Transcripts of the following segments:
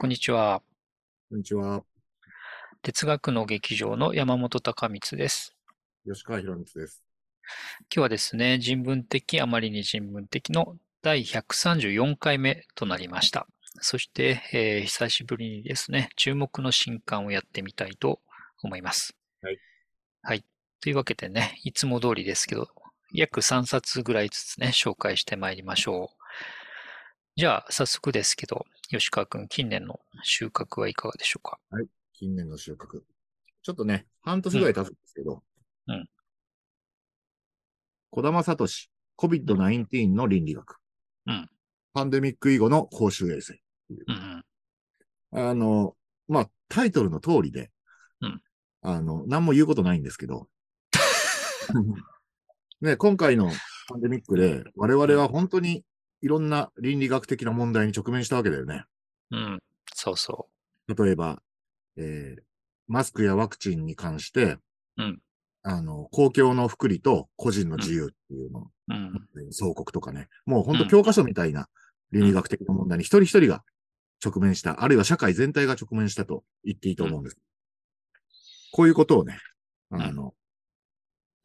こんにちは。こんにちは。哲学の劇場の山本隆光です。吉川博光です。今日はですね、人文的、あまりに人文的の第134回目となりました。そして、えー久しぶりにですね、注目の新刊をやってみたいと思います。はい。はい。というわけでね、いつも通りですけど、約3冊ぐらいずつね、紹介してまいりましょう。じゃあ、早速ですけど、吉川くん、近年の収穫はいかがでしょうか？近年の収穫。ちょっとね、半年ぐらい経つんですけど。うん。小玉聡、COVID-19 の倫理学。うん。パンデミック以後の公衆衛生。うんうん。あの、まあ、タイトルの通りで、うんあの、何も言うことないんですけど、ね、今回のパンデミックで、我々は本当にいろんな倫理学的な問題に直面したわけだよね。うん。そうそ例えば、えーマスクやワクチンに関して、うんあの、公共の福利と個人の自由っていうの、う。うん。総国とかね、もう本うん当教科書みたいな倫理学的な問題に一人一人が直面した、あるいは社会全体が直面したと言っていいと思うんです。こういうことをね、あの、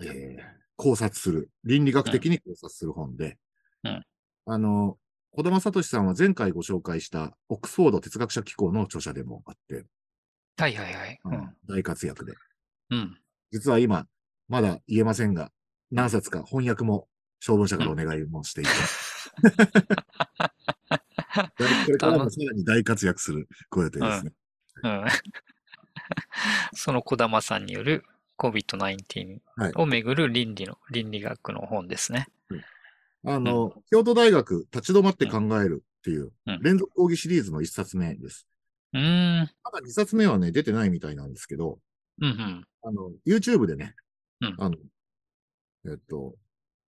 えー考察する、倫理学的に考察する本で、うんあの、小玉聡さんは前回ご紹介したオックスフォード哲学者機構の著者でもあって、はいはいはい。うん。大活躍で。うん。こ実は今、まだ言えませんが、何冊か翻訳も消防車からお願いもしていて。これからもさらに大活躍するご予定ですね。うん。その小玉さんによる COVID-19 はいをめぐる倫理の、倫理学の本ですね。あの、京都大学立ち止まって考えるっていううん連続講義シリーズの一冊目です。うーん。まだ二冊目はね、出てないみたいなんですけど、うんうん。あの、YouTube でね、うんあの、えっと、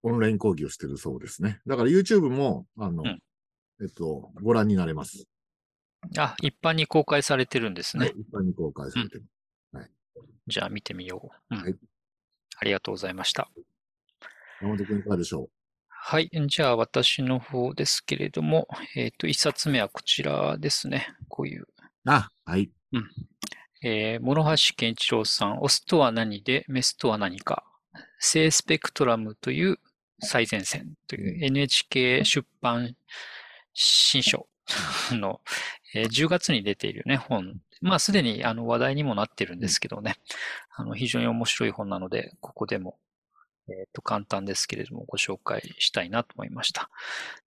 オンライン講義をしてるそうですね。だから YouTube も、あの、うんえっと、ご覧になれます。あ、一般に公開されてるんですね。一般に公開されてる。じゃあ見てみよう。うん。はいありがとうございました。山本君いかがでしょはい。じゃあ私の方ですけれども、えっ、と、一冊目はこちらですね。こういううあ、はい。えー、諸橋健一郎さん、オスとは何で、メスとは何か、性スペクトラムという最前線という NHK 出版新書の、えー10月に出ているね、本。まあ、すでにあの話題にもなってるんですけどね、あの非常に面白い本なので、ここでも、えっと、簡単ですけれども、ご紹介したいなと思いました。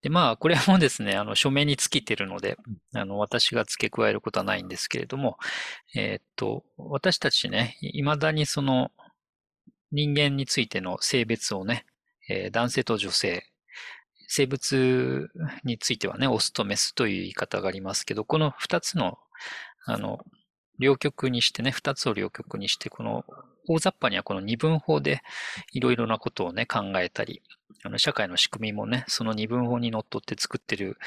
で、まあ、これもですね、あの、書名に尽きてるので、あの、私が付け加えることはないんですけれども、えーっと、私たちね、未だにその人間についての性別をね、えー男性と女性、生物についてはね、オスとメスという言い方がありますけど、この二つの、あの、両極にしてね、二つを両極にして、この大雑把にはこの二分法でいろいろなことをね、考えたり、あの社会の仕組みもね、その二分法にのっとって作ってる、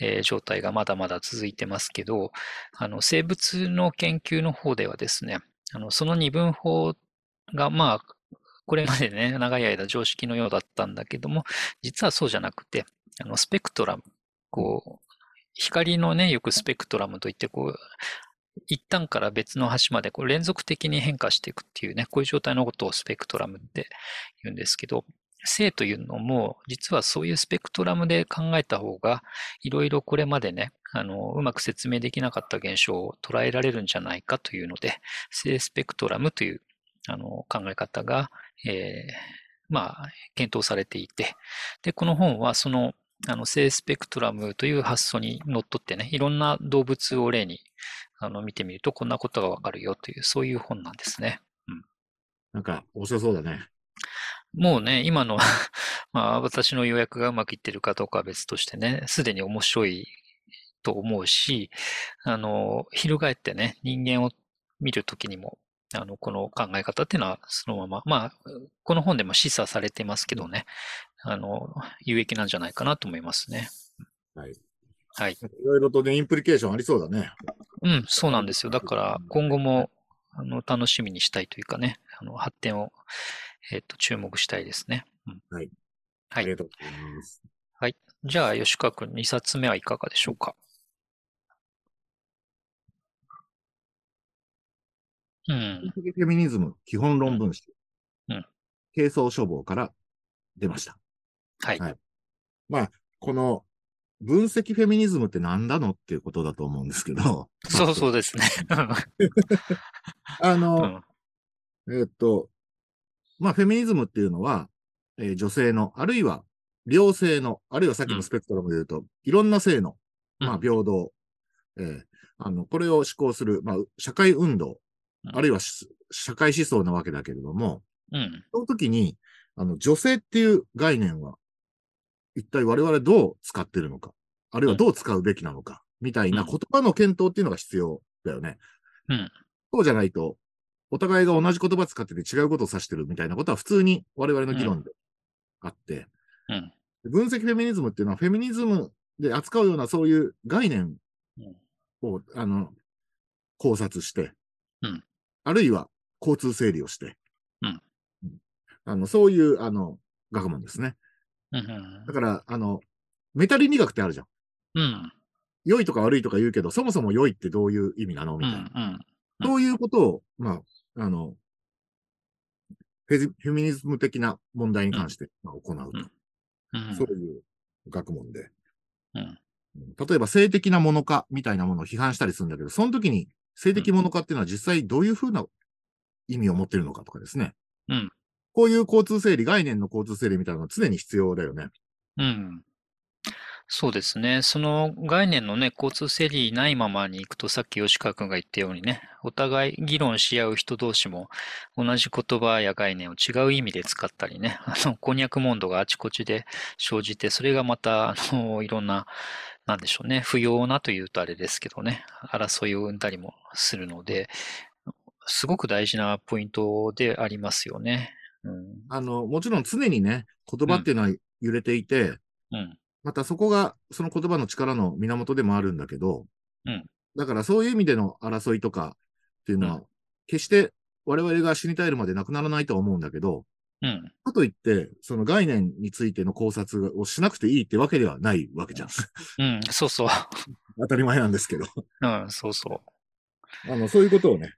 えー状態がまだまだ続いてますけど、あの、生物の研究の方ではですね、あの、その二分法が、まあ、これまでね、長い間常識のようだったんだけども、実はそうじゃなくて、あの、スペクトラム、こう、光のね、よくスペクトラムといって、こう、一端から別の端までこう連続的に変化していくっていうね、こういう状態のことをスペクトラムって言うんですけど、性というのも、実はそういうスペクトラムで考えた方が、いろいろこれまでね、あの、うまく説明できなかった現象を捉えられるんじゃないかというので、性スペクトラムという、あの、考え方が、えーまあ、検討されていて、で、この本はその、あの、性スペクトラムという発想にのっとってね、いろんな動物を例に、あの、見てみるとこんなことがわかるよという、そういう本なんですね。なんか、面白そうだね。もうね、今の まあ、私の予約がうまくいってるかどうかは別としてね、すでに面白いと思うし、あの、翻ってね、人間を見るときにも、あの、この考え方っていうのはそのまま、まあ、この本でも示唆されてますけどね、あの、有益なんじゃないかなと思いますね。はい。はい。いろいろとね、インプリケーションありそうだね。うん、そうなんですよ。だから、今後も、あの、楽しみにしたいというかね、あの、発展を、えっと、注目したいですね。うん。はい。はいありがとうございます。じゃあ、吉川君、2冊目はいかがでしょうか？うん。フェミニズム基本論文集、うん軽装書房から出ました。はい。はいまあ、この分析フェミニズムって何だのっていうことだと思うんですけど、そうそうですね。あうの、ん。えっと、まあ、フェミニズムっていうのは、えー女性の、あるいは両性の、あるいはさっきのスペクトラムで言うと、いろんな性の、まあ、うん平等、えーあの、これを施行する、まあ、社会運動、うんあるいはし社会思想なわけだけれども、うん。その時に、あの、女性っていう概念は、一体我々どう使ってるのか、あるいはどう使うべきなのか、みたいなうん。言葉の検討っていうのが必要だよね。うん。そうじゃないと、お互いが同じ言葉使ってて違うことを指してるみたいなことは普通に我々の議論であって、うん。分析フェミニズムっていうのはフェミニズムで扱うようなそういう概念うん。を、あの、考察して、うん。あるいは交通整理をして、うん。あの、そういう、あの、学問ですね。うんだから、あの、メタ倫理学ってあるじゃん。うん。良いとか悪いとか言うけど、そもそも良いってどういう意味なのうみたいな。ん。うん。そういうことを、まあ、あの、フェジフェミニズム的な問題に関して、まあ、行うと、うん。そういう学問で。うん例えば性的なものかみたいなものを批判したりするんだけど、その時に性的ものかっていうのは実際どういうふうな意味を持ってるのかとかですね。うんこういう交通整理、概念の交通整理みたいなのは常に必要だよね。うん。そうですね。その概念のね、交通整理ないままに行くと、さっき吉川君が言ったようにね、お互い議論し合う人同士も同じ言葉や概念を違う意味で使ったりね、あの、こんにゃくモンドがあちこちで生じて、それがまた、あの、いろんな、なんでしょうね、不要なというとあれですけどね、争いを生んだりもするので、すごく大事なポイントでありますよね。うん。あの、もちろん常にね、言葉っていうのは揺れていて、うん。またそこがその言葉の力の源でもあるんだけど、うんだからそういう意味での争いとかっていうのは、決して我々が死に絶えるまでなくならないとは思うんだけど、うん。かといって、その概念についての考察をしなくていいってわけではないわけじゃん。うん。そうそう。当たり前なんですけど。うん。そうそあの、そういうことをね、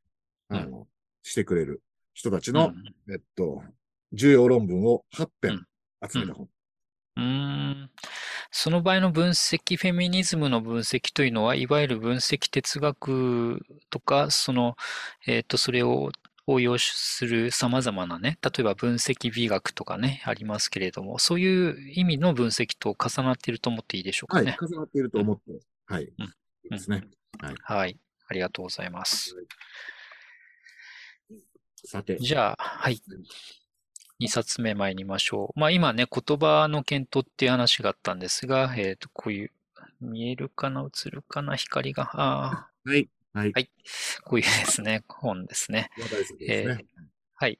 あうんの、してくれる人たちう。の、えっと、重要論文を8う編ん集めた本。うん。うーん。その場合の分析、フェミニズムの分析というのは、いわゆる分析哲学とか、その、えっと、それを応用する様々なね、例えば分析美学とかね、ありますけれども、そういう意味の分析と重なっていると思っていいでしょうかはい、ね。重なっていると思って、はい、うんいいですね。はい。ありがとうございます。さて、じゃあ、はい。2冊目参りましょう。まあ今ね、言葉の検討っていう話があったんですが、えっと、こういう、見えるかな映るかな光が。あはい、はい、はいあ、こういうですね、本ですね。すね。はい。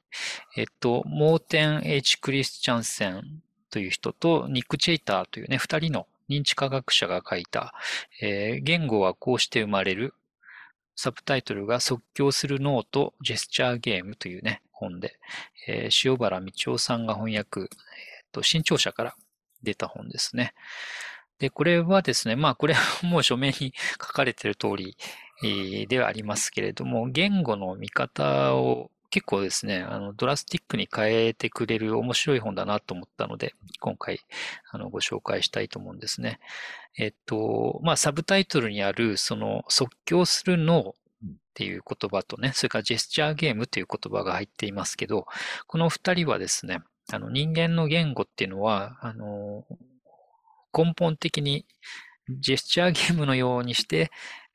えっと、モーテン・ H・ クリスチャンセンという人と、ニック・チェイターというね、二人の認知科学者が書いた、えー言語はこうして生まれる、サブタイトルが即興する脳とジェスチャーゲームというね、本で、えー塩原道夫さんが翻訳、えっと、新潮社から出た本ですね。で、これはですね、まあこれはもう書面に書かれてる通り、ではありますけれども、言語の見方を結構ですね、あの、ドラスティックに変えてくれる面白い本だなと思ったので、今回、あの、ご紹介したいと思うんですね。えっと、まあ、サブタイトルにある、その、即興する脳っていう言葉とね、それからジェスチャーゲームっていう言葉が入っていますけど、この二人はですね、あの、人間の言語っていうのは、あの、根本的にジェスチャーゲームのようにして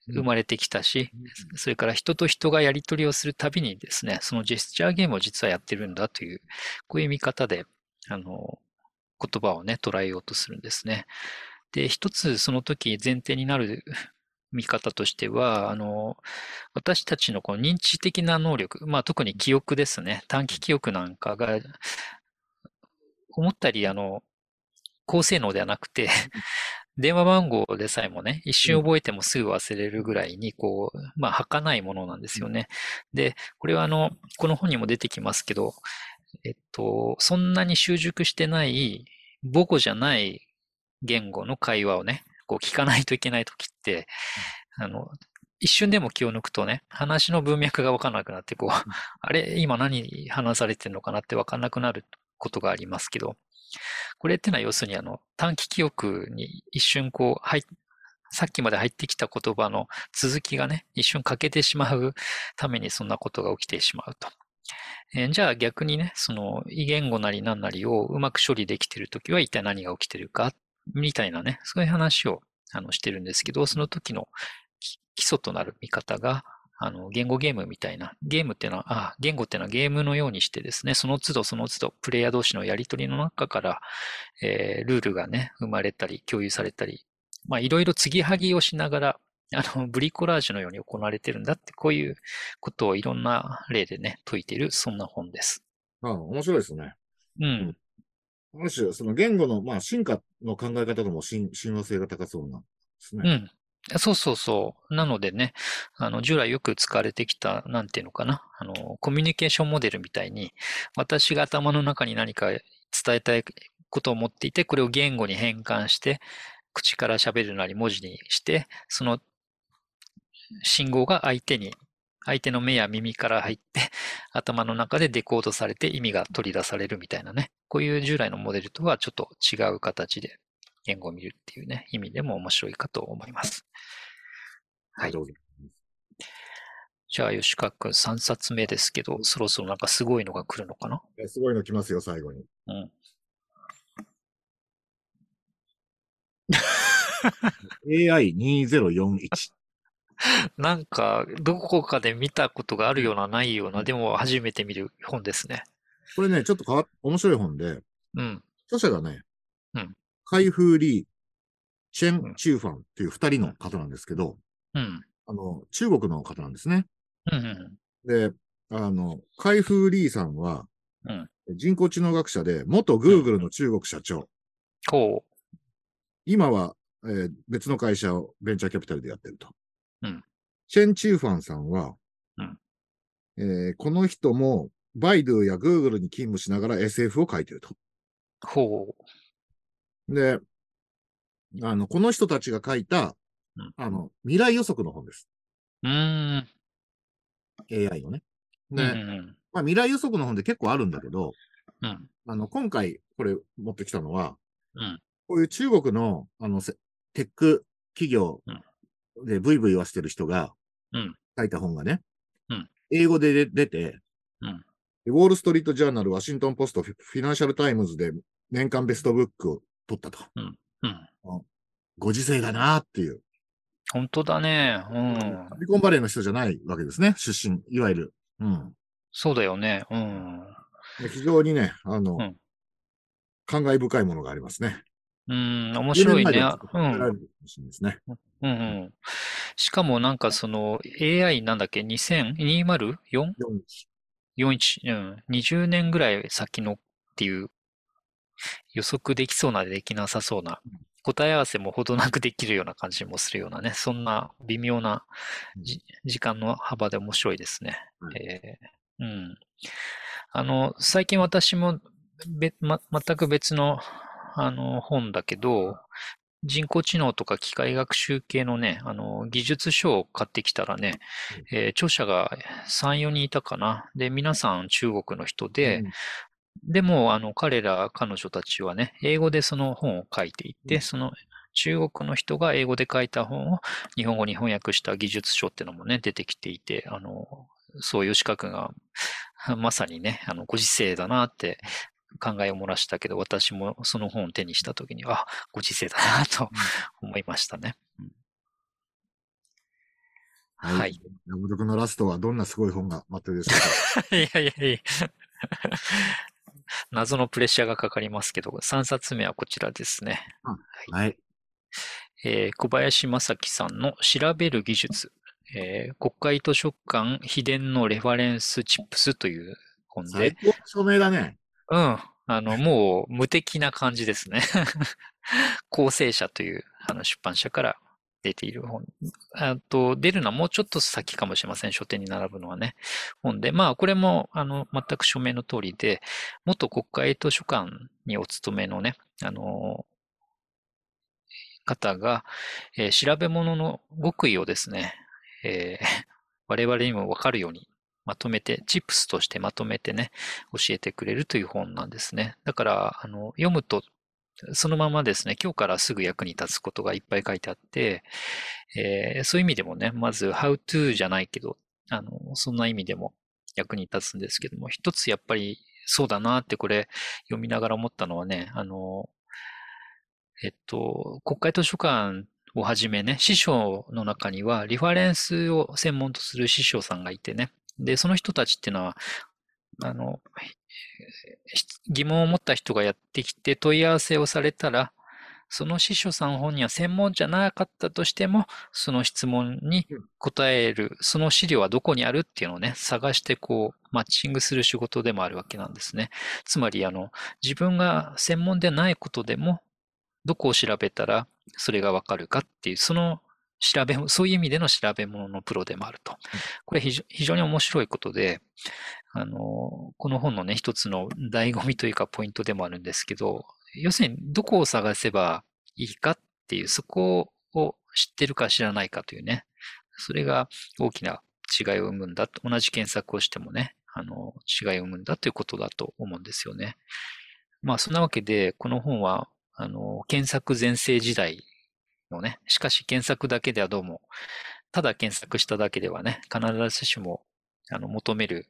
生まれてきたし、それから人と人がやり取りをするたびにですね、そのジェスチャーゲームを実はやってるんだという、こういう見方で、あの、言葉をね、捉えようとするんですね。で、一つその時前提になる見方としては、あの、私たちのこの認知的な能力、まあ特に記憶ですね、短期記憶なんかが、思ったよりあの、高性能ではなくて、電話番号でさえもね、一瞬覚えてもすぐ忘れるぐらいに、こう、まあ、儚いものなんですよね。で、これはあの、この本にも出てきますけど、えっと、そんなに習熟してない、母語じゃない言語の会話をね、こう聞かないといけないときって、あの、一瞬でも気を抜くとね、話の文脈がわからなくなって、こう、あれ、今何話されてるのかなってわかんなくなることがありますけど、これってのは要するにあの、短期記憶に一瞬こう、入っさっきまで入ってきた言葉の続きがね、一瞬欠けてしまうためにそんなことが起きてしまうと。えーじゃあ逆にね、その異言語なり何なりをうまく処理できているときは一体何が起きてるか、みたいなね、そういう話をあのしてるんですけど、その時のき基礎となる見方が、あの、言語ゲームみたいな、ゲームっていうのは、あ、言語っていうのはゲームのようにしてですね、その都度その都度、プレイヤー同士のやりとりの中から、えールールがね、生まれたり、共有されたり、まあ、いろいろ継ぎはぎをしながら、あの、ブリコラージュのように行われてるんだって、こういうことをいろんな例でね、解いている、そんな本です。ああ、面白いですね。うん。ある種、その言語の、まあ、進化の考え方とも親和性が高そうなんですね。うん。そうそうそう。なのでね、あの、従来よく使われてきた、なんていうのかな。あの、コミュニケーションモデルみたいに、私が頭の中に何か伝えたいことを持っていて、これを言語に変換して、口から喋るなり文字にして、その信号が相手に、相手の目や耳から入って、頭の中でデコードされて意味が取り出されるみたいなね。こういう従来のモデルとはちょっと違う形で言語を見るっていうね、意味でも面白いかと思います。はいじゃあ、吉川くん3冊目ですけど、そろそろなんかすごいのが来るのかな？えすごいの来ますよ、最後に。うん。AI2041。なんか、どこかで見たことがあるような、ないような、でも初めて見る本ですね。これね、ちょっと変わっ、面白い本で、うん。著者がね、うん開封リー、チェン・チューファンっていう二人の方なんですけど、うん。あの、中国の方なんですね。うん。で、あの、開封リーさんは、うん人工知能学者で、元グーグルの中国社長。こ今は、えー別の会社をベンチャーキャピタルでやってると。うんチェン・チューファンさんは、うんえーこの人も、バイドゥやグーグルに勤務しながら SF を書いてると。う。ほで、あの、この人たちが書いた、うんあの、未来予測の本です。う。ん。AI のね。うん。で、うんまあ、未来予測の本で結構あるんだけど、うん。あの、今回これ持ってきたのは、うん。こういう中国の、あの、せテック企業でブイブイ言わせてる人がうん書いた本がね、うん英語で出出て、うんでウォール・ストリート・ジャーナル、ワシントン・ポスト、フィナンシャル・タイムズで年間ベストブックを取ったと。うん。ご時世だなっていう。本当だね。うん。シリコンバレーの人じゃないわけですね、出身、いわゆる。うん。そうだよね。うん。で非常にね、あの、うん感慨深いものがありますね。うん。面白いね。10年前でうん。うんうん。しかもなんかその AI なんだっけ ?2000?204? 4 41、うん、20年ぐらい先のっていう予測できそうなできなさそうな答え合わせもほどなくできるような感じもするようなね、そんな微妙なじ時間の幅で面白いですね。はいえーうん。あの、最近私もべ、ま、全く別のあの本だけど、人工知能とか機械学習系のね、あの、技術書を買ってきたらね、えー著者が3、4人いたかな。で、皆さん中国の人で、うん。でも、あの、彼ら、彼女たちはね、英語でその本を書いていて、うん。その中国の人が英語で書いた本を日本語に翻訳した技術書っていうのもね、出てきていて、あの、そういう資格が、まさにね、あの、ご時世だなって考えを漏らしたけど、私もその本を手にしたときに、あ、ご時世だなと思いましたね。うんはい。はい。山本君のラストはどんなすごい本が待ってるでしょうか？いやいやいや。謎のプレッシャーがかかりますけど、3冊目はこちらですね。はい。えー小林正樹さんの調べる技術、えー国会図書館秘伝のレファレンスチップスという本で、最高の署名だね。うん、あの、もう無敵な感じですね。構成者というあの出版社から出ている本。あと、出るのはもうちょっと先かもしれません。書店に並ぶのはね。本で、まあ、これも、あの、全く署名の通りで、元国会図書館にお勤めのね、あの、方が、えー調べ物の極意をですね、えー、我々にもわかるようにまとめて、チップスとしてまとめてね、教えてくれるという本なんですね。だから、あの、読むと、そのままですね、今日からすぐ役に立つことがいっぱい書いてあって、えー、そういう意味でもね、まず、how to じゃないけど、あの、そんな意味でも役に立つんですけども、一つやっぱりそうだなってこれ読みながら思ったのはね、あの、えっと、国会図書館をはじめね、師匠の中にはリファレンスを専門とする師匠さんがいてね、で、その人たちっていうのは、あの、疑問を持った人がやってきて問い合わせをされたら、その司書さん本人は専門じゃなかったとしても、その質問に答える、その資料はどこにあるっていうのをね、探してこう、マッチングする仕事でもあるわけなんですね。つまり、あの、自分が専門でないことでも、どこを調べたらそれがわかるかっていう、その調べ、そういう意味での調べ物のプロでもあると。これ非常に面白いことで、あの、この本のね、一つの醍醐味というかポイントでもあるんですけど、要するにどこを探せばいいかっていう、そこを知ってるか知らないかというね、それが大きな違いを生むんだと、同じ検索をしてもね、あの、違いを生むんだということだと思うんですよね。まあ、そんなわけで、この本は、あの、検索全盛時代のね。しかし検索だけではどうも、ただ検索しただけではね、必ずしも、あの、求める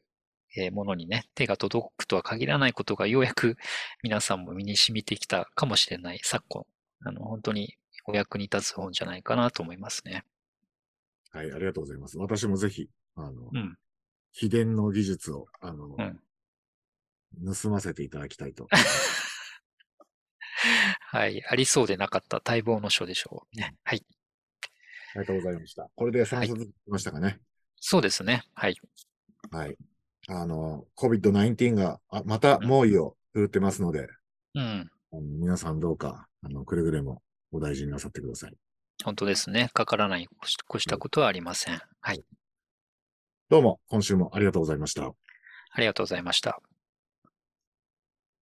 ものにね、手が届くとは限らないことがようやく皆さんも身に染みてきたかもしれない昨今、あの、本当にお役に立つ本じゃないかなと思いますね。はい、ありがとうございます。私もぜひ、あの、うん、秘伝の技術を、あの、うん、盗ませていただきたいと。はい。ありそうでなかった待望の書でしょうね。はい。ありがとうございました。これで3冊きましたかね、はい、そうですね。はい。はい。あの、COVID-19 があまた猛威を振るってますので、うん。皆さんどうか、あの、くれぐれもお大事になさってください。本当ですね。かからない越したことはありません。はい。どうも、今週もありがとうございました。ありがとうございました。